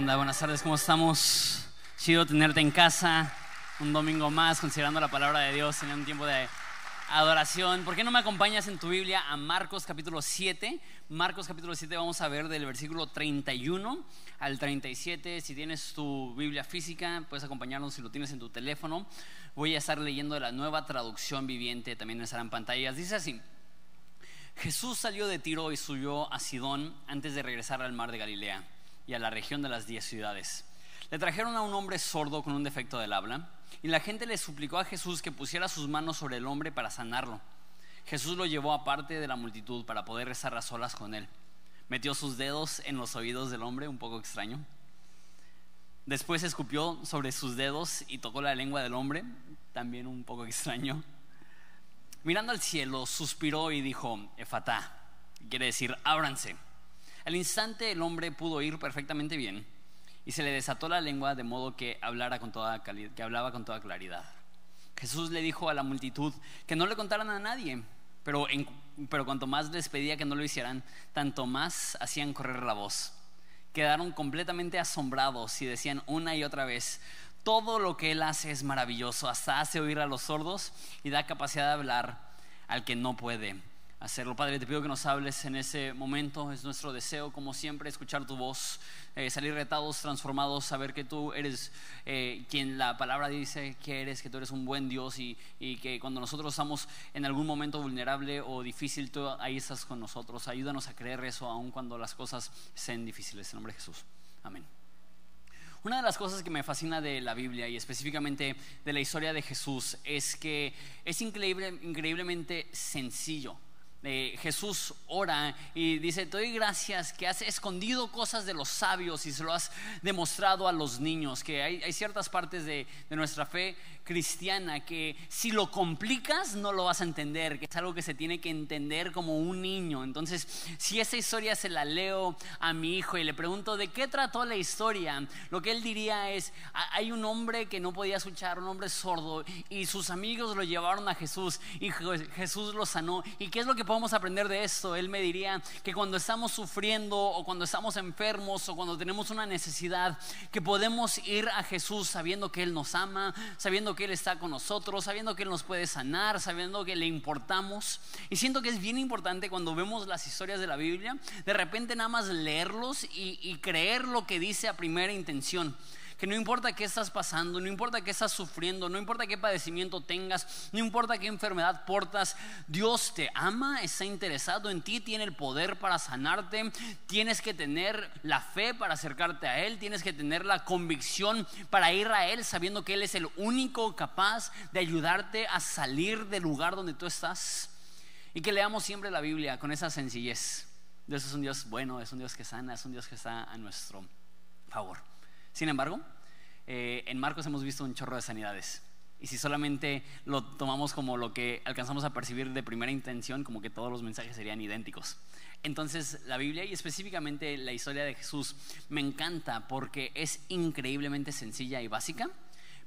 ¿qué onda? Buenas tardes, ¿cómo estamos? Chido tenerte en casa, un domingo más, considerando la palabra de Dios, en un tiempo de adoración. ¿Por qué no me acompañas en tu Biblia a Marcos capítulo 7? Marcos capítulo 7 vamos a ver del versículo 31 al 37. Si tienes tu Biblia física, puedes acompañarnos si lo tienes en tu teléfono. Voy a estar leyendo la nueva traducción viviente, también estará en pantallas. Dice así. Jesús salió de Tiro y subió a Sidón antes de regresar al mar de Galilea y a la región de las diez ciudades. Le trajeron a un hombre sordo con un defecto del habla y la gente le suplicó a Jesús que pusiera sus manos sobre el hombre para sanarlo. Jesús lo llevó aparte de la multitud para poder rezar a solas con él. Metió sus dedos en los oídos del hombre, un poco extraño. Después escupió sobre sus dedos y tocó la lengua del hombre, también un poco extraño. Mirando al cielo, suspiró y dijo, Efatá, quiere decir, ábranse. Al instante el hombre pudo oír perfectamente bien y se le desató la lengua de modo que, hablara con toda, que hablaba con toda claridad. Jesús le dijo a la multitud que no le contaran a nadie, pero, pero cuanto más les pedía que no lo hicieran, tanto más hacían correr la voz. Quedaron completamente asombrados y decían una y otra vez, todo lo que Él hace es maravilloso, hasta hace oír a los sordos y da capacidad de hablar al que no puede hacerlo. Padre, te pido que nos hables en ese momento. Es nuestro deseo, como siempre, escuchar tu voz, eh, salir retados, transformados, saber que tú eres eh, quien la palabra dice que eres, que tú eres un buen Dios y, que cuando nosotros estamos en algún momento vulnerable o difícil, tú ahí estás con nosotros. Ayúdanos a creer eso, aun cuando las cosas sean difíciles. En nombre de Jesús. Amén. Una de las cosas que me fascina de la Biblia y específicamente de la historia de Jesús es que es increíble, increíblemente sencillo. Eh, Jesús ora y dice, te doy gracias que has escondido cosas de los sabios y se lo has demostrado a los niños, que hay, ciertas partes de, de, nuestra fe cristiana que si lo complicas no lo vas a entender, que es algo que se tiene que entender como un niño. Entonces, si esa historia se la leo a mi hijo y le pregunto de qué trató la historia, lo que él diría es, hay un hombre que no podía escuchar, un hombre sordo, y sus amigos lo llevaron a Jesús y Jesús lo sanó. ¿Y qué es lo que podemos aprender de esto? Él me diría que cuando estamos sufriendo o cuando estamos enfermos o cuando tenemos una necesidad, que podemos ir a Jesús sabiendo que Él nos ama, sabiendo que Él está con nosotros, sabiendo que Él nos puede sanar, sabiendo que le importamos. Y siento que es bien importante cuando vemos las historias de la Biblia, de repente nada más leerlos y, y creer lo que dice a primera intención que no importa qué estás pasando, no importa qué estás sufriendo, no importa qué padecimiento tengas, no importa qué enfermedad portas, Dios te ama, está interesado en ti, tiene el poder para sanarte, tienes que tener la fe para acercarte a Él, tienes que tener la convicción para ir a Él sabiendo que Él es el único capaz de ayudarte a salir del lugar donde tú estás. Y que leamos siempre la Biblia con esa sencillez. Dios es un Dios bueno, es un Dios que sana, es un Dios que está a nuestro favor. Sin embargo, eh, en Marcos hemos visto un chorro de sanidades. Y si solamente lo tomamos como lo que alcanzamos a percibir de primera intención, como que todos los mensajes serían idénticos. Entonces la Biblia y específicamente la historia de Jesús me encanta porque es increíblemente sencilla y básica,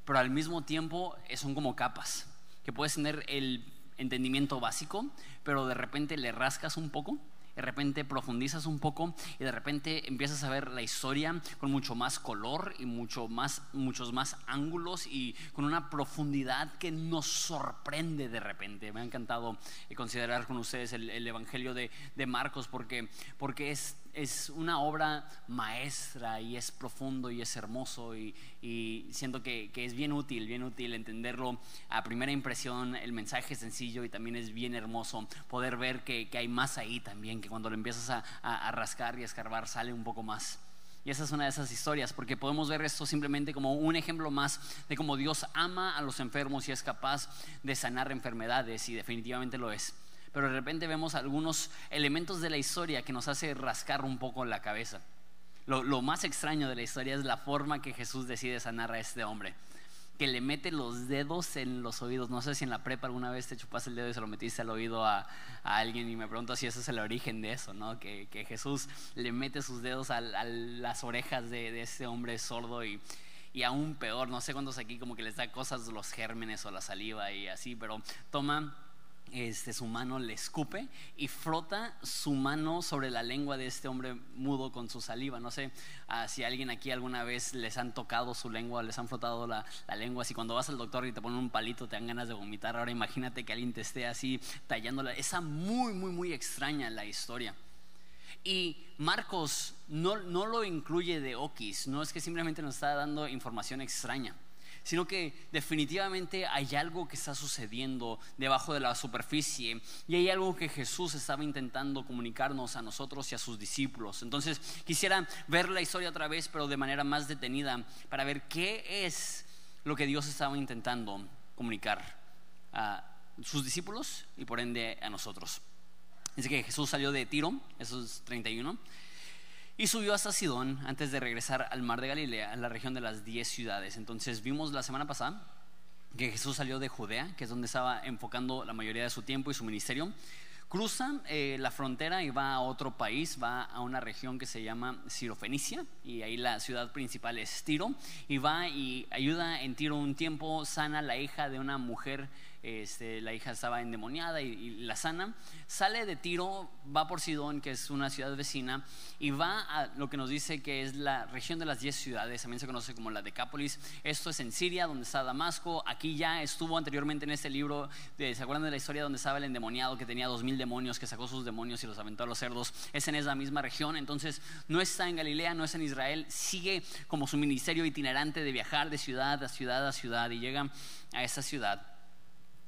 pero al mismo tiempo son como capas, que puedes tener el entendimiento básico, pero de repente le rascas un poco de repente profundizas un poco y de repente empiezas a ver la historia con mucho más color y mucho más, muchos más ángulos y con una profundidad que nos sorprende de repente. Me ha encantado considerar con ustedes el, Evangelio de, de, Marcos porque, porque es es una obra maestra y es profundo y es hermoso y, siento que, es bien útil, bien útil entenderlo a primera impresión, el mensaje es sencillo y también es bien hermoso poder ver que, hay más ahí también, que cuando lo empiezas a, rascar y a escarbar sale un poco más. Y esa es una de esas historias, porque podemos ver esto simplemente como un ejemplo más de cómo Dios ama a los enfermos y es capaz de sanar enfermedades, y definitivamente lo es pero de repente vemos algunos elementos de la historia que nos hace rascar un poco la cabeza. Lo, más extraño de la historia es la forma que Jesús decide sanar a este hombre, que le mete los dedos en los oídos. No sé si en la prepa alguna vez te chupaste el dedo y se lo metiste al oído a, alguien y me pregunto si ese es el origen de eso, ¿no? Que, Jesús le mete sus dedos a, las orejas de, de este hombre sordo y, y aún peor, no sé cuántos aquí como que les da cosas los gérmenes o la saliva y así, pero toma este, su mano le escupe y frota su mano sobre la lengua de este hombre mudo con su saliva. No sé ah, si alguien aquí alguna vez les han tocado su lengua, les han frotado la, lengua. Si cuando vas al doctor y te ponen un palito te dan ganas de vomitar, ahora imagínate que alguien te esté así tallándola. Esa muy, muy, muy extraña la historia. Y Marcos no, no lo incluye de Okis, no es que simplemente nos está dando información extraña sino que definitivamente hay algo que está sucediendo debajo de la superficie y hay algo que Jesús estaba intentando comunicarnos a nosotros y a sus discípulos. Entonces quisiera ver la historia otra vez, pero de manera más detenida, para ver qué es lo que Dios estaba intentando comunicar a sus discípulos y por ende a nosotros. Dice que Jesús salió de Tiro, eso es 31 y subió hasta Sidón antes de regresar al mar de Galilea, en la región de las diez ciudades. Entonces vimos la semana pasada que Jesús salió de Judea, que es donde estaba enfocando la mayoría de su tiempo y su ministerio. Cruza eh, la frontera y va a otro país, va a una región que se llama Sirofenicia y ahí la ciudad principal es Tiro y va y ayuda en Tiro un tiempo, sana la hija de una mujer este, la hija estaba endemoniada y, la sana, sale de Tiro, va por Sidón, que es una ciudad vecina, y va a lo que nos dice que es la región de las diez ciudades, también se conoce como la Decápolis. Esto es en Siria, donde está Damasco. Aquí ya estuvo anteriormente en este libro, de, ¿se acuerdan de la historia donde estaba el endemoniado que tenía dos mil demonios, que sacó sus demonios y los aventó a los cerdos? Es en esa misma región, entonces no está en Galilea, no es en Israel, sigue como su ministerio itinerante de viajar de ciudad a ciudad a ciudad y llega a esa ciudad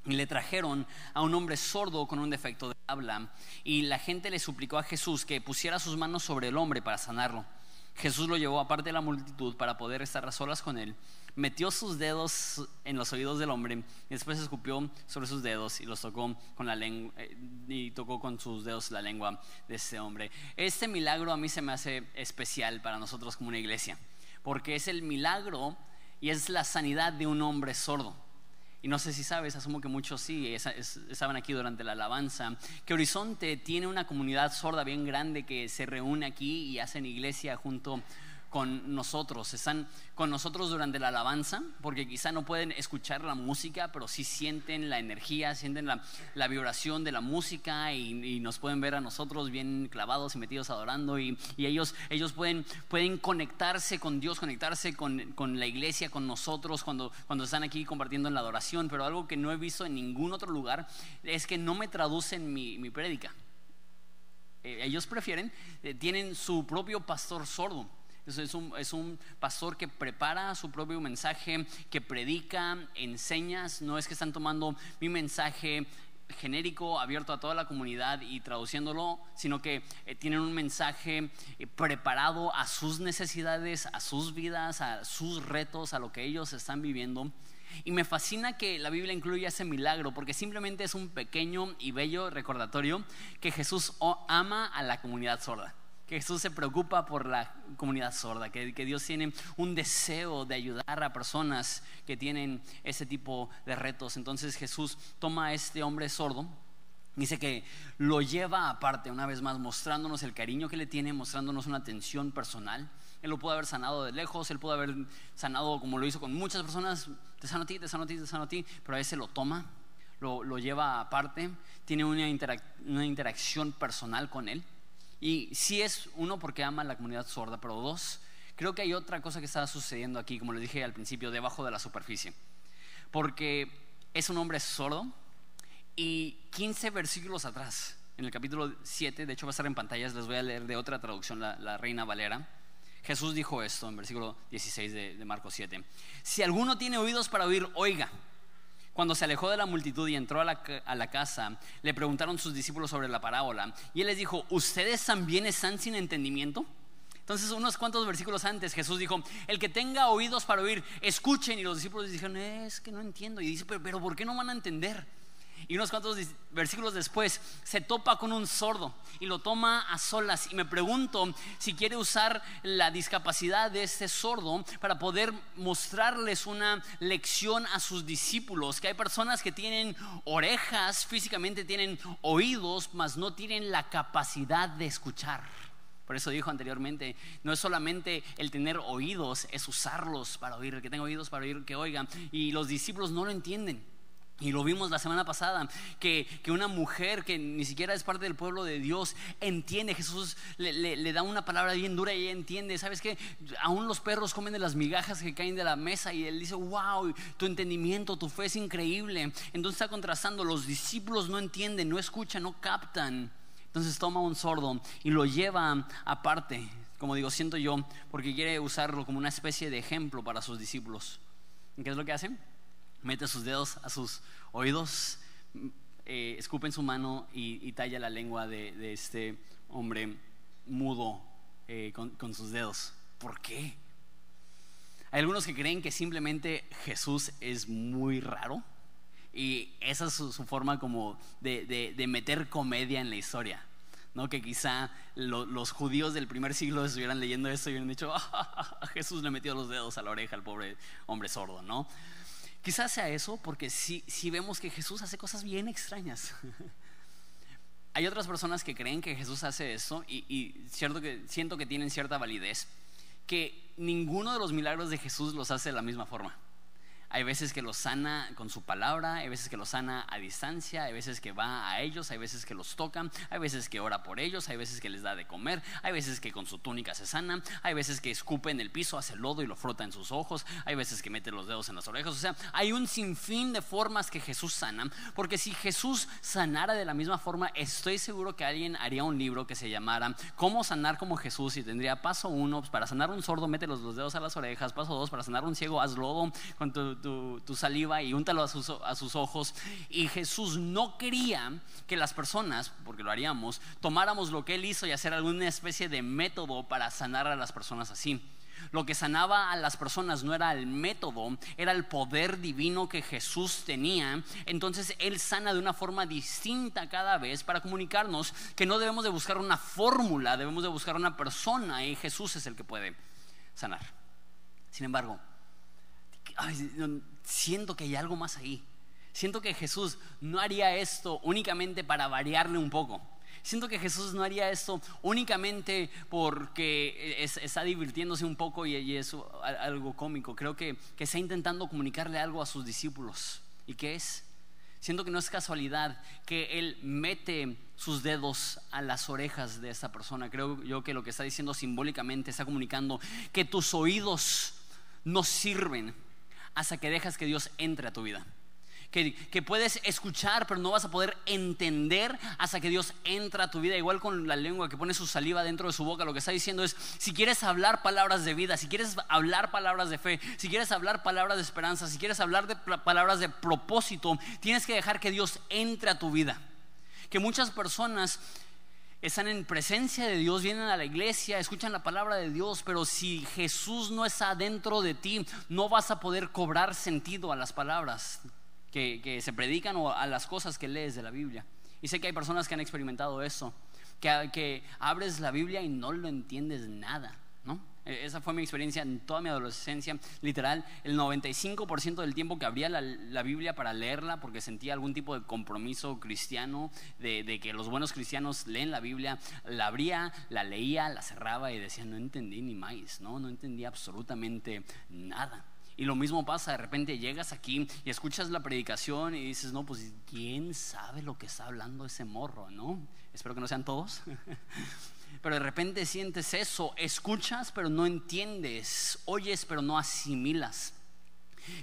y le trajeron a un hombre sordo con un defecto de habla. Y la gente le suplicó a Jesús que pusiera sus manos sobre el hombre para sanarlo. Jesús lo llevó aparte de la multitud para poder estar a solas con él. Metió sus dedos en los oídos del hombre y después escupió sobre sus dedos y los tocó con la lengua eh, y tocó con sus dedos la lengua de este hombre. Este milagro a mí se me hace especial para nosotros como una iglesia, porque es el milagro y es la sanidad de un hombre sordo. Y no sé si sabes, asumo que muchos sí, estaban aquí durante la alabanza, que Horizonte tiene una comunidad sorda bien grande que se reúne aquí y hacen iglesia junto con nosotros, están con nosotros durante la alabanza, porque quizá no pueden escuchar la música, pero sí sienten la energía, sienten la, vibración de la música y, nos pueden ver a nosotros bien clavados y metidos adorando y, ellos, ellos pueden, pueden conectarse con Dios, conectarse con, con, la iglesia, con nosotros cuando, cuando están aquí compartiendo en la adoración, pero algo que no he visto en ningún otro lugar es que no me traducen mi, mi prédica. Eh, ellos prefieren, eh, tienen su propio pastor sordo es un, pastor que prepara su propio mensaje, que predica, enseñas. No es que están tomando mi mensaje genérico, abierto a toda la comunidad y traduciéndolo, sino que eh, tienen un mensaje eh, preparado a sus necesidades, a sus vidas, a sus retos, a lo que ellos están viviendo. Y me fascina que la Biblia incluya ese milagro, porque simplemente es un pequeño y bello recordatorio que Jesús ama a la comunidad sorda que Jesús se preocupa por la comunidad sorda, que, Dios tiene un deseo de ayudar a personas que tienen ese tipo de retos. Entonces Jesús toma a este hombre sordo, dice que lo lleva aparte, una vez más, mostrándonos el cariño que le tiene, mostrándonos una atención personal. Él lo pudo haber sanado de lejos, él pudo haber sanado como lo hizo con muchas personas, te sano a ti, te sano a ti, te sano a ti, pero a ese lo toma, lo, lleva aparte, tiene una, una interacción personal con él. Y sí es uno porque ama a la comunidad sorda, pero dos, creo que hay otra cosa que está sucediendo aquí, como les dije al principio, debajo de la superficie. Porque es un hombre sordo y 15 versículos atrás, en el capítulo 7, de hecho va a estar en pantallas, les voy a leer de otra traducción, la, Reina Valera. Jesús dijo esto en versículo 16 de, de Marcos 7. Si alguno tiene oídos para oír, oiga. Cuando se alejó de la multitud y entró a la, casa, le preguntaron sus discípulos sobre la parábola. Y él les dijo, ¿ustedes también están sin entendimiento? Entonces, unos cuantos versículos antes, Jesús dijo, el que tenga oídos para oír, escuchen. Y los discípulos dijeron, es que no entiendo. Y dice, pero, pero ¿por qué no van a entender? Y unos cuantos versículos después se topa con un sordo y lo toma a solas. Y me pregunto si quiere usar la discapacidad de este sordo para poder mostrarles una lección a sus discípulos. Que hay personas que tienen orejas, físicamente tienen oídos, mas no tienen la capacidad de escuchar. Por eso dijo anteriormente, no es solamente el tener oídos, es usarlos para oír. Que tenga oídos para oír, que oigan. Y los discípulos no lo entienden. Y lo vimos la semana pasada, que, una mujer que ni siquiera es parte del pueblo de Dios entiende, Jesús le, da una palabra bien dura y ella entiende, ¿sabes qué? Aún los perros comen de las migajas que caen de la mesa y él dice, wow, tu entendimiento, tu fe es increíble. Entonces está contrastando, los discípulos no entienden, no escuchan, no captan. Entonces toma un sordo y lo lleva aparte, como digo, siento yo, porque quiere usarlo como una especie de ejemplo para sus discípulos. ¿Qué es lo que hacen? Mete sus dedos a sus oídos, eh, escupe en su mano y, talla la lengua de, este hombre mudo eh, con, sus dedos. ¿Por qué? Hay algunos que creen que simplemente Jesús es muy raro y esa es su, forma como de, meter comedia en la historia. ¿no? Que quizá los judíos del primer siglo estuvieran leyendo esto y hubieran dicho, ah, Jesús le metió los dedos a la oreja al pobre hombre sordo, ¿no? Quizás sea eso porque si, si vemos que Jesús hace cosas bien extrañas. Hay otras personas que creen que Jesús hace eso y, cierto que, siento que tienen cierta validez, que ninguno de los milagros de Jesús los hace de la misma forma. Hay veces que los sana con su palabra, hay veces que los sana a distancia, hay veces que va a ellos, hay veces que los toca, hay veces que ora por ellos, hay veces que les da de comer, hay veces que con su túnica se sana, hay veces que escupe en el piso, hace lodo y lo frota en sus ojos, hay veces que mete los dedos en las orejas. O sea, hay un sinfín de formas que Jesús sana, porque si Jesús sanara de la misma forma, estoy seguro que alguien haría un libro que se llamara Cómo sanar como Jesús y tendría paso uno, pues, para sanar un sordo, mete los, dedos a las orejas, paso dos, para sanar un ciego, haz lodo con tu tu, saliva y úntalo a sus, a sus ojos. Y Jesús no quería que las personas, porque lo haríamos, tomáramos lo que él hizo y hacer alguna especie de método para sanar a las personas así. Lo que sanaba a las personas no era el método, era el poder divino que Jesús tenía. Entonces Él sana de una forma distinta cada vez para comunicarnos que no debemos de buscar una fórmula, debemos de buscar una persona y Jesús es el que puede sanar. Sin embargo, siento que hay algo más ahí. Siento que Jesús no haría esto únicamente para variarle un poco. Siento que Jesús no haría esto únicamente porque está divirtiéndose un poco y, es algo cómico. Creo que, que está intentando comunicarle algo a sus discípulos. ¿Y qué es? Siento que no es casualidad que Él mete sus dedos a las orejas de esa persona. Creo yo que lo que está diciendo simbólicamente está comunicando que tus oídos no sirven hasta que dejas que Dios entre a tu vida. Que, puedes escuchar, pero no vas a poder entender hasta que Dios entra a tu vida. Igual con la lengua que pone su saliva dentro de su boca, lo que está diciendo es, si quieres hablar palabras de vida, si quieres hablar palabras de fe, si quieres hablar palabras de esperanza, si quieres hablar de palabras de propósito, tienes que dejar que Dios entre a tu vida. Que muchas personas están en presencia de Dios, vienen a la iglesia, escuchan la palabra de Dios, pero si Jesús no está dentro de ti, no vas a poder cobrar sentido a las palabras que, se predican o a las cosas que lees de la Biblia. Y sé que hay personas que han experimentado eso, que, que abres la Biblia y no lo entiendes nada, esa fue mi experiencia en toda mi adolescencia. Literal, el 95% del tiempo que abría la, Biblia para leerla, porque sentía algún tipo de compromiso cristiano, de, que los buenos cristianos leen la Biblia, la abría, la leía, la cerraba y decía, no entendí ni más, ¿no? No entendí absolutamente nada. Y lo mismo pasa, de repente llegas aquí y escuchas la predicación y dices, no, pues ¿quién sabe lo que está hablando ese morro, no? Espero que no sean todos. pero de repente sientes eso, escuchas pero no entiendes, oyes pero no asimilas.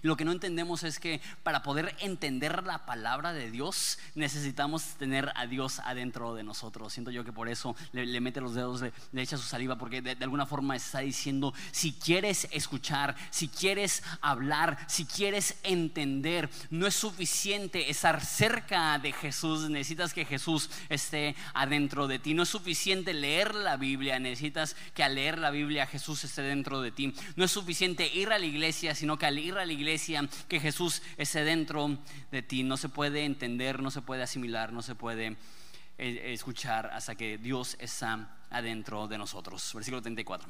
Lo que no entendemos es que para poder entender la palabra de Dios necesitamos tener a Dios adentro de nosotros. Siento yo que por eso le, mete los dedos, le, echa su saliva, porque de, alguna forma está diciendo, si quieres escuchar, si quieres hablar, si quieres entender, no es suficiente estar cerca de Jesús, necesitas que Jesús esté adentro de ti. No es suficiente leer la Biblia, necesitas que al leer la Biblia Jesús esté dentro de ti. No es suficiente ir a la iglesia, sino que al ir a la iglesia, que Jesús esté dentro de ti. No se puede entender, no se puede asimilar, no se puede eh, escuchar hasta que Dios está adentro de nosotros. Versículo 34.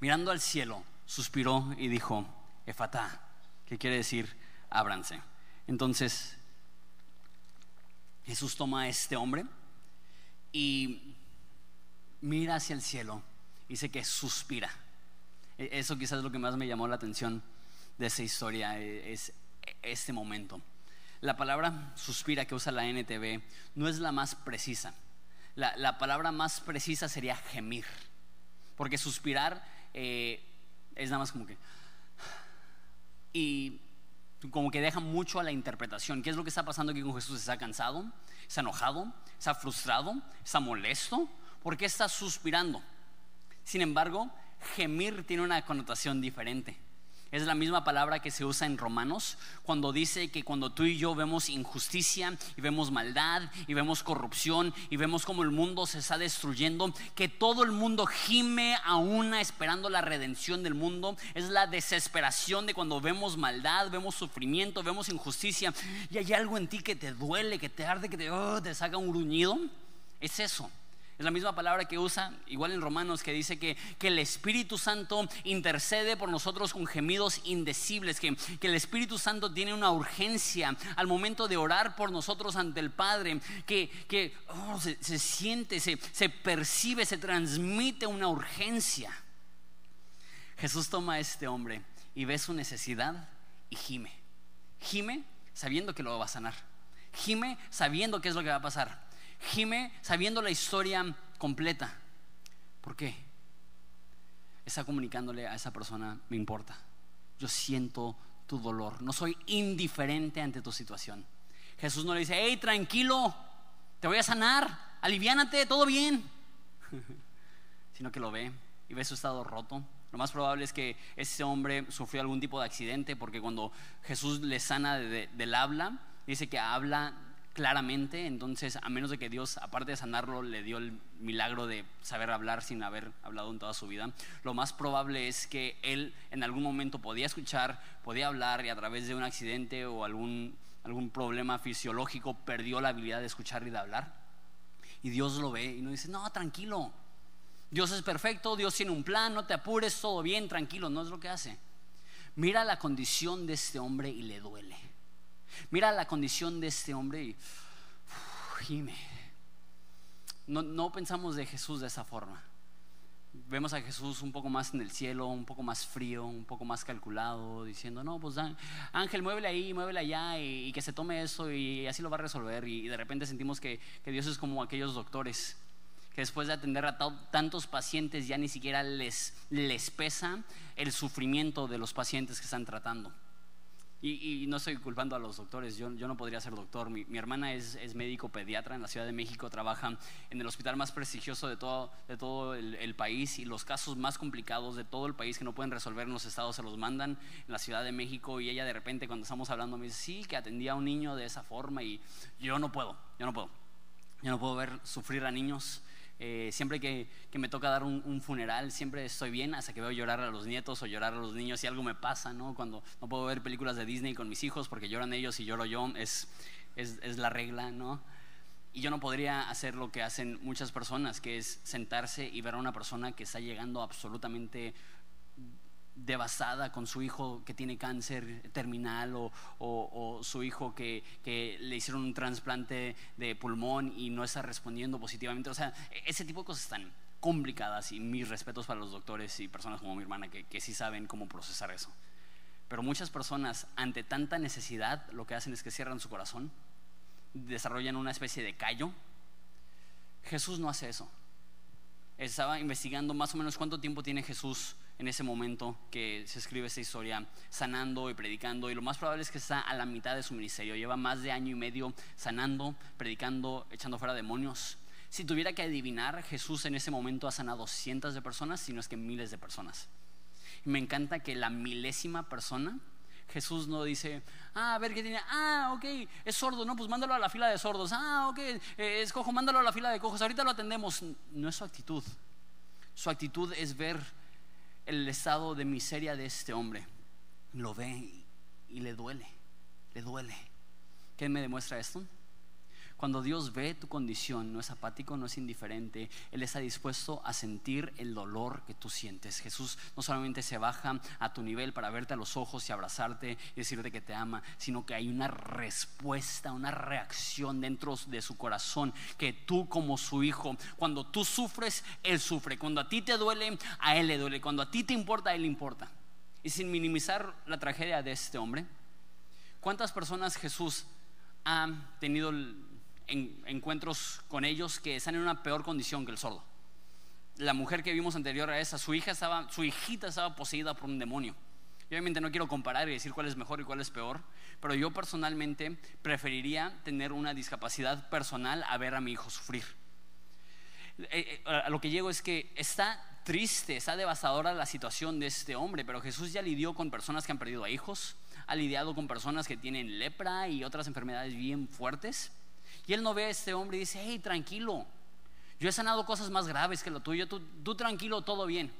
Mirando al cielo, suspiró y dijo, Efatá, que quiere decir, ábranse. Entonces, Jesús toma a este hombre y mira hacia el cielo dice que suspira. E, eso quizás es lo que más me llamó la atención de esa historia es este momento. la palabra suspira que usa la NTV no es la más precisa. La, palabra más precisa sería gemir. Porque suspirar eh, es nada más como que... Y como que deja mucho a la interpretación. ¿Qué es lo que está pasando aquí con Jesús? ¿Está cansado? ¿Está enojado? ¿Está frustrado? ¿Está molesto? ¿Por qué está suspirando? Sin embargo, gemir tiene una connotación diferente. Es la misma palabra que se usa en Romanos cuando dice que cuando tú y yo vemos injusticia y vemos maldad y vemos corrupción y vemos como el mundo se está destruyendo, que todo el mundo gime a una esperando la redención del mundo. Es la desesperación de cuando vemos maldad, vemos sufrimiento, vemos injusticia y hay algo en ti que te duele, que te arde, que te, oh, te saca un gruñido. Es eso. Es la misma palabra que usa, igual en Romanos, que dice que, que el Espíritu Santo intercede por nosotros con gemidos indecibles, que, que, el Espíritu Santo tiene una urgencia al momento de orar por nosotros ante el Padre, que, que oh, se, siente, se, se percibe, se transmite una urgencia. Jesús toma a este hombre y ve su necesidad y gime. Gime sabiendo que lo va a sanar. Gime sabiendo qué es lo que va a pasar gime sabiendo la historia completa. ¿Por qué? Está comunicándole a esa persona, me importa. Yo siento tu dolor. No soy indiferente ante tu situación. Jesús no le dice, hey, tranquilo, te voy a sanar, aliviánate, todo bien. Sino que lo ve y ve su estado roto. Lo más probable es que ese hombre sufrió algún tipo de accidente porque cuando Jesús le sana del habla, dice que habla claramente, entonces a menos de que Dios, aparte de sanarlo, le dio el milagro de saber hablar sin haber hablado en toda su vida, lo más probable es que él en algún momento podía escuchar, podía hablar y a través de un accidente o algún, algún problema fisiológico perdió la habilidad de escuchar y de hablar. Y Dios lo ve y nos dice, no, tranquilo, Dios es perfecto, Dios tiene un plan, no te apures, todo bien, tranquilo, no es lo que hace. Mira la condición de este hombre y le duele. Mira la condición de este hombre y gime. No, no pensamos de Jesús de esa forma. Vemos a Jesús un poco más en el cielo, un poco más frío, un poco más calculado, diciendo, no, pues Ángel, muévele ahí, muévele allá y, que se tome eso y así lo va a resolver. Y, de repente sentimos que, que Dios es como aquellos doctores que después de atender a tantos pacientes ya ni siquiera les, les pesa el sufrimiento de los pacientes que están tratando. Y, no estoy culpando a los doctores, yo, yo no podría ser doctor. Mi, hermana es, es, médico pediatra en la Ciudad de México, trabaja en el hospital más prestigioso de todo, de todo el, país y los casos más complicados de todo el país que no pueden resolver en los estados se los mandan en la Ciudad de México y ella de repente cuando estamos hablando me dice, sí, que atendía a un niño de esa forma y yo no puedo, yo no puedo. Yo no puedo ver sufrir a niños eh, siempre que, me toca dar un, funeral, siempre estoy bien hasta que veo llorar a los nietos o llorar a los niños. Si algo me pasa, ¿no? Cuando no puedo ver películas de Disney con mis hijos porque lloran ellos y lloro yo, es, es, es la regla, ¿no? Y yo no podría hacer lo que hacen muchas personas, que es sentarse y ver a una persona que está llegando absolutamente devastada con su hijo que tiene cáncer terminal o, su hijo que, le hicieron un trasplante de pulmón y no está respondiendo positivamente. O sea, ese tipo de cosas están complicadas y mis respetos para los doctores y personas como mi hermana que, que sí saben cómo procesar eso. Pero muchas personas ante tanta necesidad lo que hacen es que cierran su corazón, desarrollan una especie de callo. Jesús no hace eso. Estaba investigando más o menos cuánto tiempo tiene Jesús en ese momento que se escribe esta historia, sanando y predicando, y lo más probable es que está a la mitad de su ministerio, lleva más de año y medio sanando, predicando, echando fuera demonios. Si tuviera que adivinar, Jesús en ese momento ha sanado cientos de personas, si no es que miles de personas. Y me encanta que la milésima persona, Jesús no dice, ah, a ver qué tiene, ah, ok, es sordo, no, pues mándalo a la fila de sordos, ah, ok, eh, es cojo, mándalo a la fila de cojos, ahorita lo atendemos. No es su actitud. Su actitud es ver el estado de miseria de este hombre. Lo ve y, le duele, le duele. ¿Qué me demuestra esto? Cuando Dios ve tu condición, no es apático, no es indiferente, Él está dispuesto a sentir el dolor que tú sientes. Jesús no solamente se baja a tu nivel para verte a los ojos y abrazarte y decirte que te ama, sino que hay una respuesta, una reacción dentro de su corazón que tú como su hijo, cuando tú sufres, Él sufre. Cuando a ti te duele, a Él le duele. Cuando a ti te importa, a Él le importa. Y sin minimizar la tragedia de este hombre, ¿cuántas personas Jesús ha tenido encuentros con ellos que están en una peor condición que el sordo. La mujer que vimos anterior a esa, su hija estaba, su hijita estaba poseída por un demonio. obviamente no quiero comparar y decir cuál es mejor y cuál es peor, pero yo personalmente preferiría tener una discapacidad personal a ver a mi hijo sufrir. Eh, eh, a lo que llego es que está triste, está devastadora la situación de este hombre, pero Jesús ya lidió con personas que han perdido a hijos, ha lidiado con personas que tienen lepra y otras enfermedades bien fuertes. Y él no ve a este hombre y dice, hey, tranquilo, yo he sanado cosas más graves que lo tuyo, tú, tranquilo, todo bien.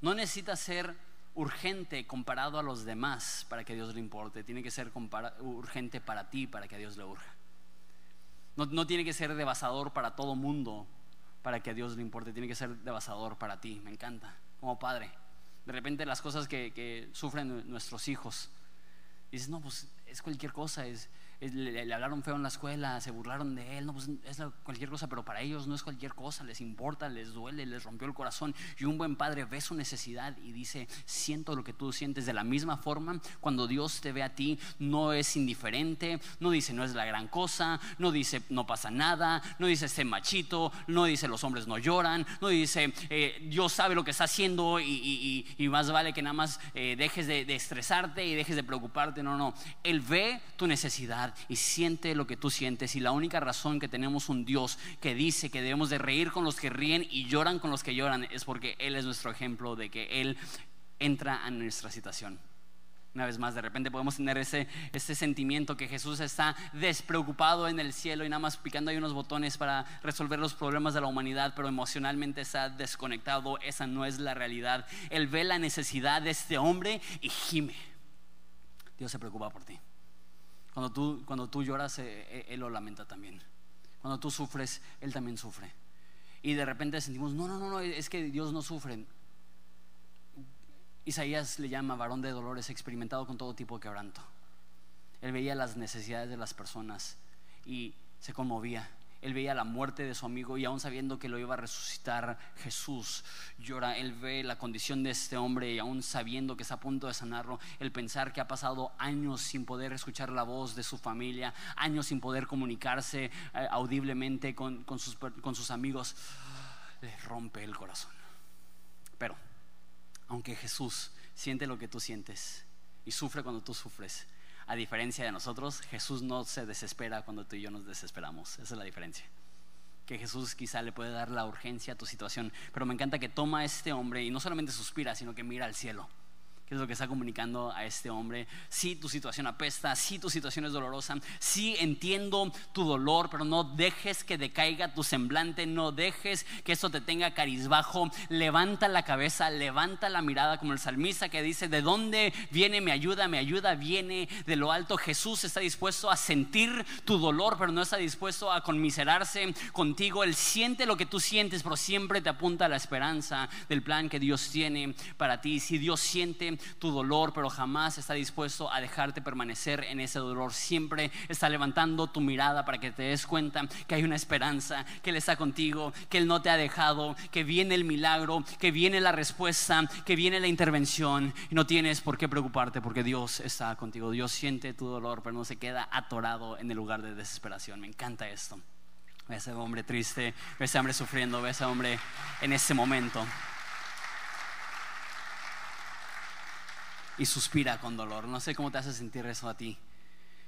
No necesita ser urgente comparado a los demás para que a Dios le importe, tiene que ser urgente para ti para que a Dios le urja. No, no tiene que ser devastador para todo mundo para que a Dios le importe, tiene que ser devastador para ti, me encanta, como padre. De repente las cosas que, que sufren nuestros hijos, dices, no, pues es cualquier cosa, es, le, hablaron feo en la escuela, se burlaron de él, no, pues es cualquier cosa, pero para ellos no es cualquier cosa, les importa, les duele, les rompió el corazón. Y un buen padre ve su necesidad y dice, siento lo que tú sientes. De la misma forma, cuando Dios te ve a ti, no es indiferente, no dice, no es la gran cosa, no dice, no pasa nada, no dice, sé machito, no dice, los hombres no lloran, no dice, eh, Dios sabe lo que está haciendo y, más vale que nada más eh, dejes de, de estresarte y dejes de preocuparte. No, no, Él ve tu necesidad y siente lo que tú sientes. Y la única razón que tenemos un Dios que dice que debemos de reír con los que ríen y lloran con los que lloran es porque Él es nuestro ejemplo de que Él entra a nuestra situación. Una vez más, de repente podemos tener ese, ese sentimiento que Jesús está despreocupado en el cielo y nada más picando ahí unos botones para resolver los problemas de la humanidad, pero emocionalmente está desconectado. Esa no es la realidad. Él ve la necesidad de este hombre y gime. Dios se preocupa por ti. Cuando tú, cuando tú lloras, eh, eh, Él lo lamenta también. Cuando tú sufres, Él también sufre. Y de repente sentimos, no, no, no, no, es que Dios no sufre. Isaías le llama varón de dolores, experimentado con todo tipo de quebranto. Él veía las necesidades de las personas y se conmovía. Él veía la muerte de su amigo y aún sabiendo que lo iba a resucitar Jesús, llora. Él ve la condición de este hombre y aún sabiendo que está a punto de sanarlo, el pensar que ha pasado años sin poder escuchar la voz de su familia, años sin poder comunicarse eh, audiblemente con, sus, con sus amigos, le rompe el corazón. Pero, aunque Jesús siente lo que tú sientes y sufre cuando tú sufres, a diferencia de nosotros, Jesús no se desespera cuando tú y yo nos desesperamos. Esa es la diferencia. Que Jesús quizá le puede dar la urgencia a tu situación. Pero me encanta que toma a este hombre y no solamente suspira, sino que mira al cielo ¿Qué es lo que está comunicando a este hombre? Sí, tu situación apesta, sí, tu situación es dolorosa, sí, entiendo tu dolor, pero no dejes que decaiga tu semblante, no dejes que eso te tenga carizbajo. Levanta la cabeza, levanta la mirada, como el salmista que dice: ¿De dónde viene mi ayuda? Mi ayuda viene de lo alto. Jesús está dispuesto a sentir tu dolor, pero no está dispuesto a conmiserarse contigo. Él siente lo que tú sientes, pero siempre te apunta la esperanza del plan que Dios tiene para ti. Si Dios siente tu dolor, pero jamás está dispuesto a dejarte permanecer en ese dolor. Siempre está levantando tu mirada para que te des cuenta que hay una esperanza, que Él está contigo, que Él no te ha dejado, que viene el milagro, que viene la respuesta, que viene la intervención y no tienes por qué preocuparte porque Dios está contigo. Dios siente tu dolor, pero no se queda atorado en el lugar de desesperación. Me encanta esto. Ve a ese hombre triste, ve a ese hombre sufriendo, ve a ese hombre en ese momento. Y suspira con dolor. No sé cómo te hace sentir eso a ti,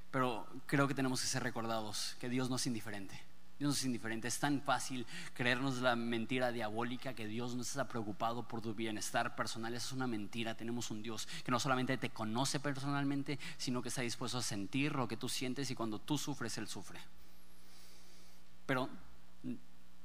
pero creo que tenemos que ser recordados que Dios no es indiferente. Dios no es indiferente. Es tan fácil creernos la mentira diabólica que Dios no está preocupado por tu bienestar personal. Eso es una mentira. Tenemos un Dios que no solamente te conoce personalmente, sino que está dispuesto a sentir lo que tú sientes y cuando tú sufres, Él sufre. Pero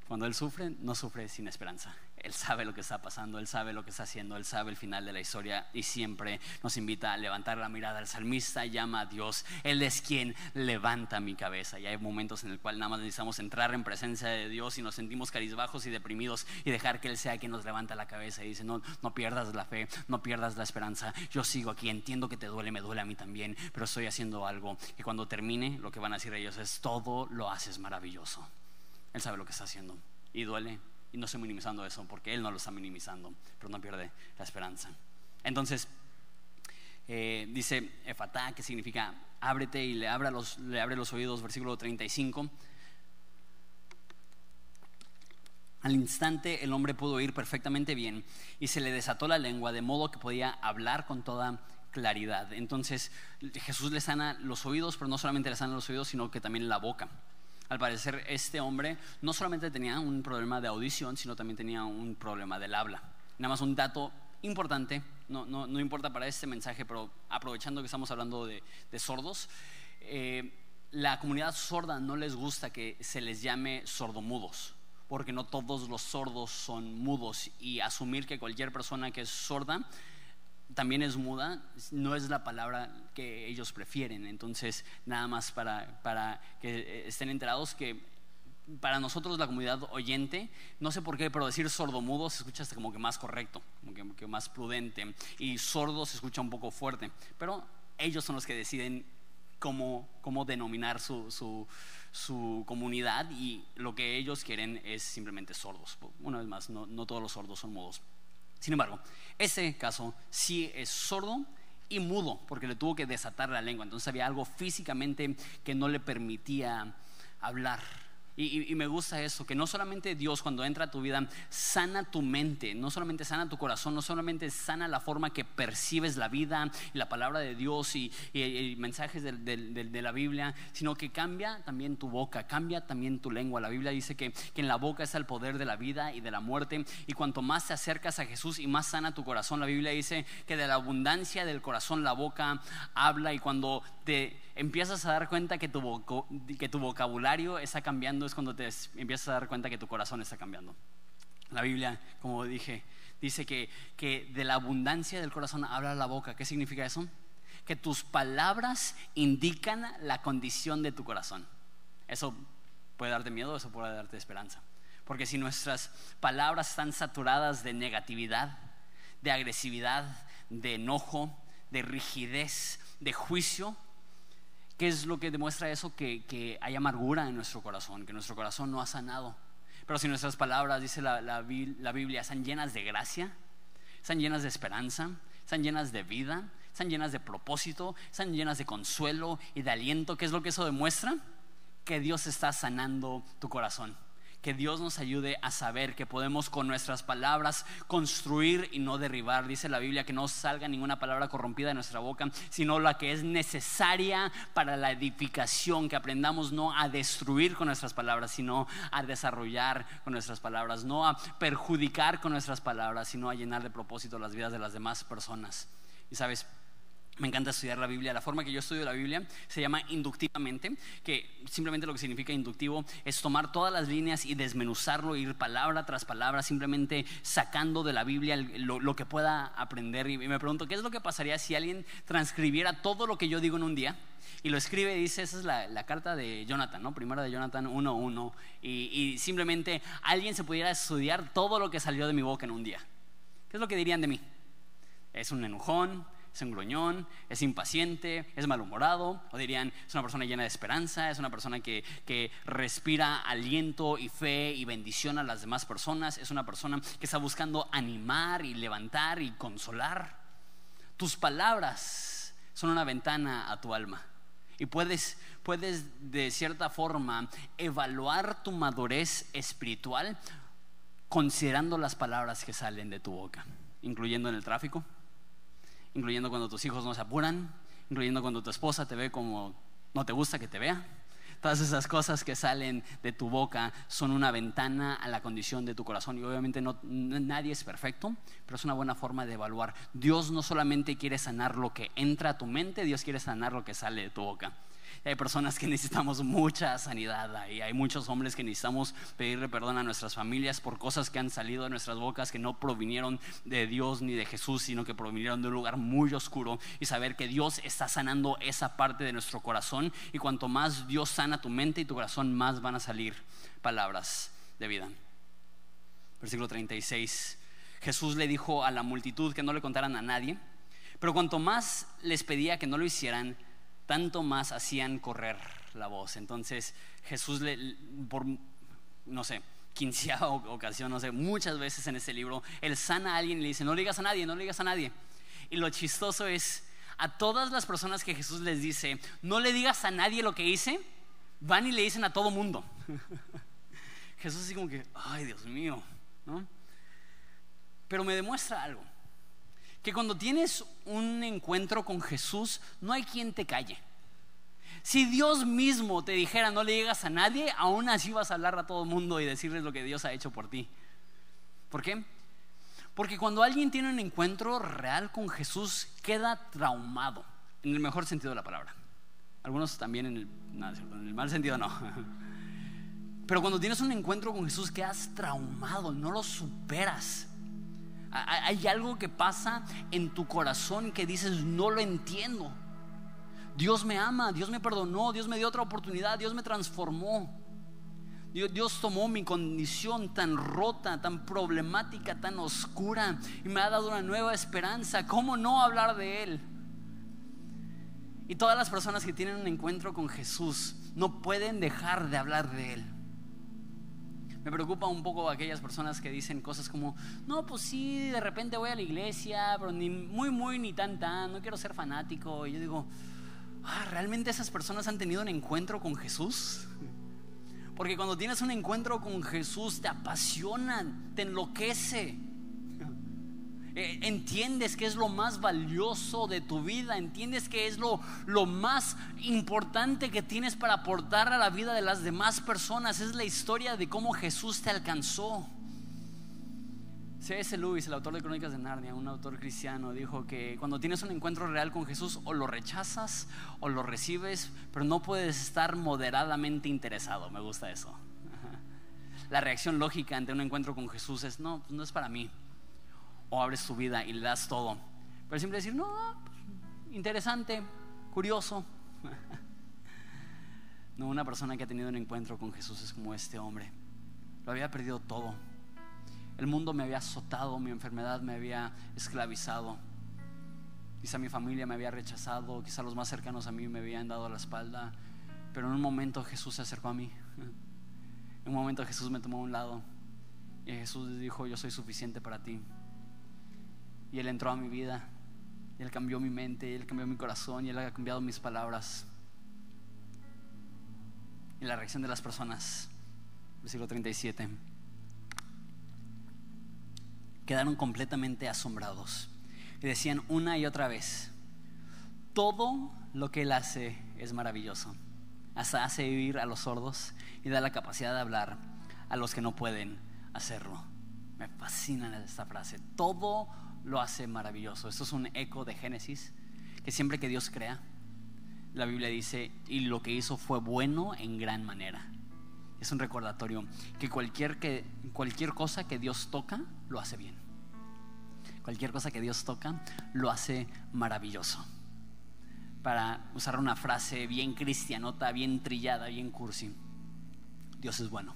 cuando Él sufre, no sufre sin esperanza. Él sabe lo que está pasando, Él sabe lo que está haciendo, Él sabe el final de la historia y siempre nos invita a levantar la mirada. El salmista llama a Dios, Él es quien levanta mi cabeza. Y hay momentos en el cual nada más necesitamos entrar en presencia de Dios y nos sentimos carizbajos y deprimidos y dejar que Él sea quien nos levanta la cabeza y dice, no, no pierdas la fe, no pierdas la esperanza. Yo sigo aquí, entiendo que te duele, me duele a mí también, pero estoy haciendo algo y cuando termine lo que van a decir ellos es, todo lo haces maravilloso. Él sabe lo que está haciendo y duele, y no estoy minimizando eso porque Él no lo está minimizando, pero no pierde la esperanza. Entonces, Eh, dice Efatá, que significa ábrete y le, abra los, le abre los oídos, versículo 35. Al instante el hombre pudo oír perfectamente bien y se le desató la lengua de modo que podía hablar con toda claridad. Entonces Jesús le sana los oídos, pero no solamente le sana los oídos, sino que también la boca. Al parecer este hombre no solamente tenía un problema de audición, sino también tenía un problema del habla. Nada más un dato importante, no, no, no importa para este mensaje, pero aprovechando que estamos hablando de, sordos, eh, la comunidad sorda no les gusta que se les llame sordomudos porque no todos los sordos son mudos y asumir que cualquier persona que es sorda también es muda, no es la palabra que ellos prefieren. Entonces, nada más para, para que estén enterados que para nosotros la comunidad oyente, no sé por qué, pero decir sordomudo se escucha como que más correcto, como que, más prudente, y sordo se escucha un poco fuerte, pero ellos son los que deciden cómo, cómo denominar su, su, su comunidad y lo que ellos quieren es simplemente sordos. Una vez más, no, no todos los sordos son mudos. Sin embargo, ese caso sí es sordo y mudo porque le tuvo que desatar la lengua. Entonces había algo físicamente que no le permitía hablar. Y, me gusta eso, que no solamente Dios cuando entra a tu vida sana tu mente, no solamente sana tu corazón, no solamente sana la forma que percibes la vida y la palabra de Dios y, mensajes de, la Biblia, sino que cambia también tu boca, cambia también tu lengua. La Biblia dice que, que en la boca está el poder de la vida y de la muerte y cuanto más te acercas a Jesús y más sana tu corazón, la Biblia dice que de la abundancia del corazón la boca habla y cuando te empiezas a dar cuenta que tu, que tu vocabulario está cambiando, es cuando te empiezas a dar cuenta que tu corazón está cambiando. La Biblia, como dije, dice que, que de la abundancia del corazón habla la boca. ¿Qué significa eso? Que tus palabras indican la condición de tu corazón. Eso puede darte miedo, eso puede darte esperanza. Porque si nuestras palabras están saturadas de negatividad, de agresividad, de enojo, de rigidez, de juicio, ¿Qué es lo que demuestra eso? Que, hay amargura en nuestro corazón, que nuestro corazón no ha sanado. Pero si nuestras palabras, dice la, la, Biblia, están llenas de gracia, están llenas de esperanza, están llenas de vida, están llenas de propósito, están llenas de consuelo y de aliento, ¿qué es lo que eso demuestra? Que Dios está sanando tu corazón que Dios nos ayude a saber que podemos con nuestras palabras construir y no derribar. Dice la Biblia que no salga ninguna palabra corrompida de nuestra boca, sino la que es necesaria para la edificación, que aprendamos no a destruir con nuestras palabras, sino a desarrollar con nuestras palabras, no a perjudicar con nuestras palabras, sino a llenar de propósito las vidas de las demás personas. Y sabes, me encanta estudiar la Biblia. La forma que yo estudio la Biblia se llama inductivamente, que simplemente lo que significa inductivo es tomar todas las líneas y desmenuzarlo, ir palabra tras palabra, simplemente sacando de la Biblia lo, que pueda aprender. Y me pregunto, ¿qué es lo que pasaría si alguien transcribiera todo lo que yo digo en un día? Y lo escribe y dice, esa es la, carta de Jonathan, ¿no? Primera de Jonathan 1.1. Y, y simplemente alguien se pudiera estudiar todo lo que salió de mi boca en un día. ¿Qué es lo que dirían de mí? Es un enojón, es un gruñón, es impaciente, es malhumorado, o dirían, es una persona llena de esperanza, es una persona que, que respira aliento y fe y bendición a las demás personas, es una persona que está buscando animar y levantar y consolar. Tus palabras son una ventana a tu alma. Y puedes, puedes de cierta forma evaluar tu madurez espiritual considerando las palabras que salen de tu boca, incluyendo en el tráfico, incluyendo cuando tus hijos no se apuran, incluyendo cuando tu esposa te ve como no te gusta que te vea. Todas esas cosas que salen de tu boca son una ventana a la condición de tu corazón. Y obviamente no, nadie es perfecto, pero es una buena forma de evaluar. Dios no solamente quiere sanar lo que entra a tu mente, Dios quiere sanar lo que sale de tu boca hay personas que necesitamos mucha sanidad y hay muchos hombres que necesitamos pedirle perdón a nuestras familias por cosas que han salido de nuestras bocas que no provinieron de Dios ni de Jesús, sino que provinieron de un lugar muy oscuro y saber que Dios está sanando esa parte de nuestro corazón y cuanto más Dios sana tu mente y tu corazón, más van a salir palabras de vida. Versículo 36. Jesús le dijo a la multitud que no le contaran a nadie, pero cuanto más les pedía que no lo hicieran, tanto más hacían correr la voz. Entonces Jesús, le, por, no sé, quinceava ocasión, no sé, muchas veces en este libro, él sana a alguien y le dice, no le digas a nadie, no le digas a nadie. Y lo chistoso es, A todas las personas que Jesús les dice, no le digas a nadie lo que hice, van y le dicen a todo mundo. Jesús así como que, ay Dios mío, ¿no? Pero me demuestra algo, que cuando tienes un encuentro con Jesús, no hay quien te calle. Si Dios mismo te dijera no le digas a nadie, aún así vas a hablar a todo el mundo y decirles lo que Dios ha hecho por ti. ¿Por qué? Porque cuando alguien tiene un encuentro real con Jesús, queda traumado, en el mejor sentido de la palabra. Algunos también en el, en el mal sentido no. Pero cuando tienes un encuentro con Jesús, quedas traumado, no lo superas. Hay algo que pasa en tu corazón que dices, no lo entiendo. Dios me ama, Dios me perdonó, Dios me dio otra oportunidad, Dios me transformó. Dios tomó mi condición tan rota, tan problemática, tan oscura y me ha dado una nueva esperanza. ¿Cómo no hablar de Él? Y todas las personas que tienen un encuentro con Jesús no pueden dejar de hablar de Él. Me preocupa un poco aquellas personas que dicen cosas como, no, pues sí, de repente voy a la iglesia, pero ni muy, muy, ni tan, tan, no quiero ser fanático. Y yo digo, ah, ¿realmente esas personas han tenido un encuentro con Jesús? Porque cuando tienes un encuentro con Jesús te apasiona, te enloquece. Eh, entiendes que es lo más valioso de tu vida, entiendes que es lo, lo más importante que tienes para aportar a la vida de las demás personas. Es la historia de cómo Jesús te alcanzó. C.S. Lewis, el autor de Crónicas de Narnia, un autor cristiano, dijo que cuando tienes un encuentro real con Jesús, o lo rechazas o lo recibes, pero no puedes estar moderadamente interesado. Me gusta eso. La reacción lógica ante un encuentro con Jesús es: no, pues no es para mí. O abres tu vida y le das todo. Pero siempre decir: no, interesante, curioso. No, una persona que ha tenido un encuentro con Jesús es como este hombre. Lo había perdido todo el mundo me había azotado, mi enfermedad me había esclavizado. Quizá mi familia me había rechazado, quizá los más cercanos a mí me habían dado la espalda, pero en un momento Jesús se acercó a mí. En un momento Jesús me tomó a un lado y Jesús dijo, yo soy suficiente para ti. Y Él entró a mi vida, y Él cambió mi mente, Él cambió mi corazón, y Él ha cambiado mis palabras. Y la reacción de las personas, versículo 37 quedaron completamente asombrados y decían una y otra vez, todo lo que Él hace es maravilloso. Hasta hace vivir a los sordos y da la capacidad de hablar a los que no pueden hacerlo. Me fascina esta frase. Todo lo hace maravilloso. Esto es un eco de Génesis, que siempre que Dios crea, la Biblia dice, y lo que hizo fue bueno en gran manera. Es un recordatorio que cualquier, que, cualquier cosa que Dios toca, lo hace bien. Cualquier cosa que Dios toca, lo hace maravilloso. Para usar una frase bien cristianota, bien trillada, bien cursi, Dios es bueno.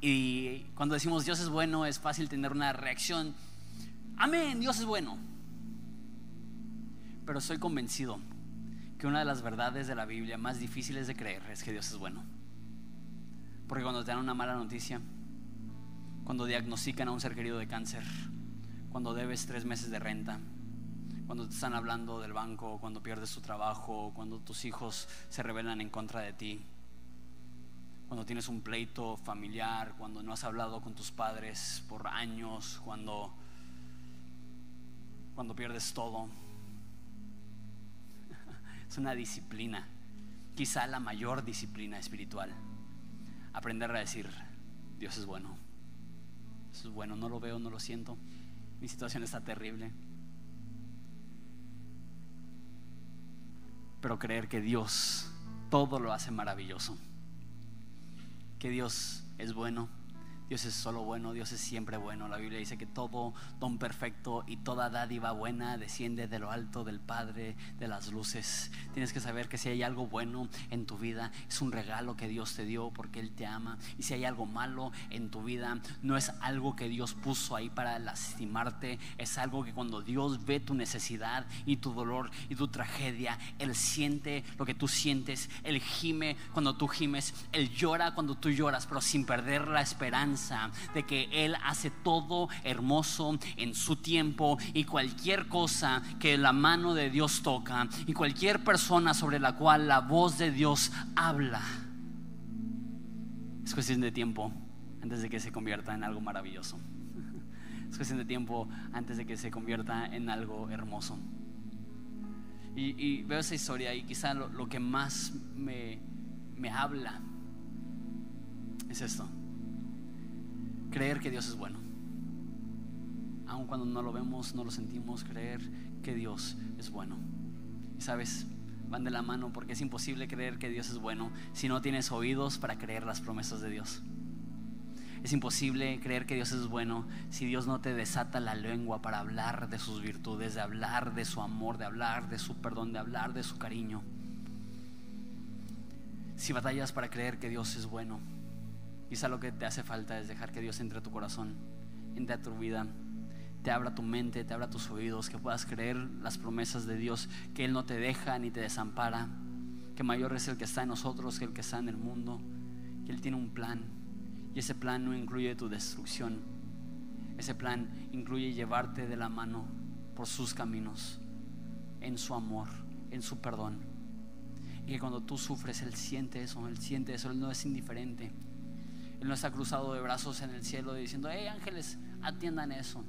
Y cuando decimos Dios es bueno, es fácil tener una reacción, amén, Dios es bueno. Pero soy convencido que una de las verdades de la Biblia más difíciles de creer es que Dios es bueno. Porque cuando te dan una mala noticia, cuando diagnostican a un ser querido de cáncer, cuando debes tres meses de renta, cuando te están hablando del banco, cuando pierdes tu trabajo, cuando tus hijos se rebelan en contra de ti, cuando tienes un pleito familiar, cuando no has hablado con tus padres por años, cuando, cuando pierdes todo es una disciplina, quizá la mayor disciplina espiritual. Aprender a decir, Dios es bueno. Dios es bueno, no lo veo, no lo siento. Mi situación está terrible. Pero creer que Dios todo lo hace maravilloso. Que Dios es bueno Dios es solo bueno, Dios es siempre bueno. La Biblia dice que todo don perfecto y toda dádiva buena desciende de lo alto del Padre de las luces. Tienes que saber que si hay algo bueno en tu vida, es un regalo que Dios te dio porque Él te ama. Y si hay algo malo en tu vida, no es algo que Dios puso ahí para lastimarte, es algo que cuando Dios ve tu necesidad y tu dolor y tu tragedia, Él siente lo que tú sientes, Él gime cuando tú gimes, Él llora cuando tú lloras, pero sin perder la esperanza de que Él hace todo hermoso en su tiempo y cualquier cosa que la mano de Dios toca y cualquier persona sobre la cual la voz de Dios habla. Es cuestión de tiempo antes de que se convierta en algo maravilloso. Es cuestión de tiempo antes de que se convierta en algo hermoso. Y, veo esa historia y quizá lo, que más me, me habla es esto. Creer que Dios es bueno. Aun cuando no lo vemos, no lo sentimos, creer que Dios es bueno. Sabes, van de la mano porque es imposible creer que Dios es bueno si no tienes oídos para creer las promesas de Dios. Es imposible creer que Dios es bueno si Dios no te desata la lengua para hablar de sus virtudes, de hablar de su amor, de hablar de su perdón, de hablar de su cariño. Si batallas para creer que Dios es bueno, quizá lo que te hace falta es dejar que Dios entre tu corazón, entre tu vida, te abra tu mente, te abra tus oídos, que puedas creer las promesas de Dios, que Él no te deja ni te desampara, que mayor es el que está en nosotros que el que está en el mundo, que Él tiene un plan y ese plan no incluye tu destrucción. Ese plan incluye llevarte de la mano por sus caminos, en su amor, en su perdón. Y que cuando tú sufres, Él siente eso, Él siente eso, Él no es indiferente. Él no está cruzado de brazos en el cielo diciendo, hey ángeles, atiendan eso.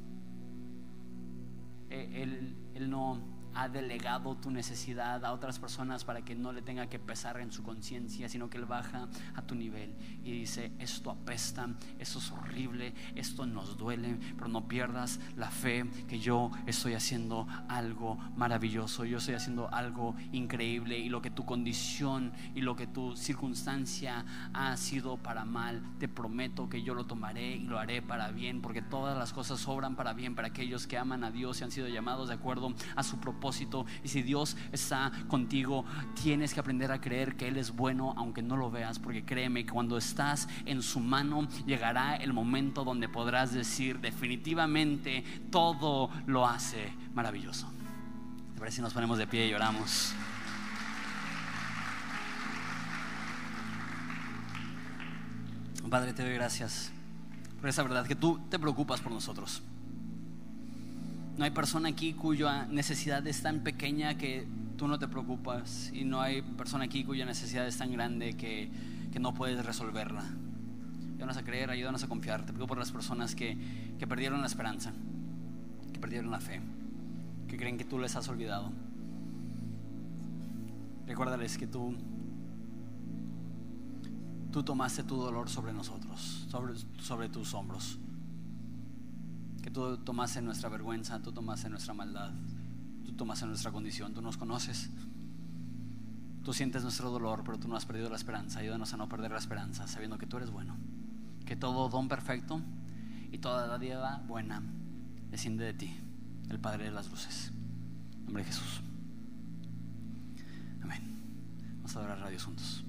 Eh, él, él no ha delegado tu necesidad a otras personas para que no le tenga que pesar en su conciencia, sino que Él baja a tu nivel y dice, esto apesta, esto es horrible, esto nos duele, pero no pierdas la fe que yo estoy haciendo algo maravilloso, yo estoy haciendo algo increíble y lo que tu condición y lo que tu circunstancia ha sido para mal, te prometo que yo lo tomaré y lo haré para bien, porque todas las cosas sobran para bien para aquellos que aman a Dios y han sido llamados de acuerdo a su propósito y si Dios está contigo, tienes que aprender a creer que Él es bueno, aunque no lo veas, porque créeme que cuando estás en su mano, llegará el momento donde podrás decir definitivamente todo lo hace maravilloso. ¿Te parece si nos ponemos de pie y lloramos? Padre, te doy gracias por esa verdad que tú te preocupas por nosotros. No hay persona aquí cuya necesidad es tan pequeña que tú no te preocupas. Y no hay persona aquí cuya necesidad es tan grande que, no puedes resolverla. Ayúdanos a creer, ayúdanos a confiar. Te pido por las personas que, que perdieron la esperanza, que perdieron la fe, que creen que tú les has olvidado. Recuérdales que tú, tú tomaste tu dolor sobre nosotros, sobre, sobre tus hombros que tú tomaste nuestra vergüenza, tú tomaste nuestra maldad, tú tomaste nuestra condición, tú nos conoces. Tú sientes nuestro dolor, pero tú no has perdido la esperanza. Ayúdanos a no perder la esperanza, sabiendo que tú eres bueno, que todo don perfecto y toda dádiva buena desciende de ti, el Padre de las luces. En nombre de Jesús. Amén. Vamos a adorar a Dios juntos.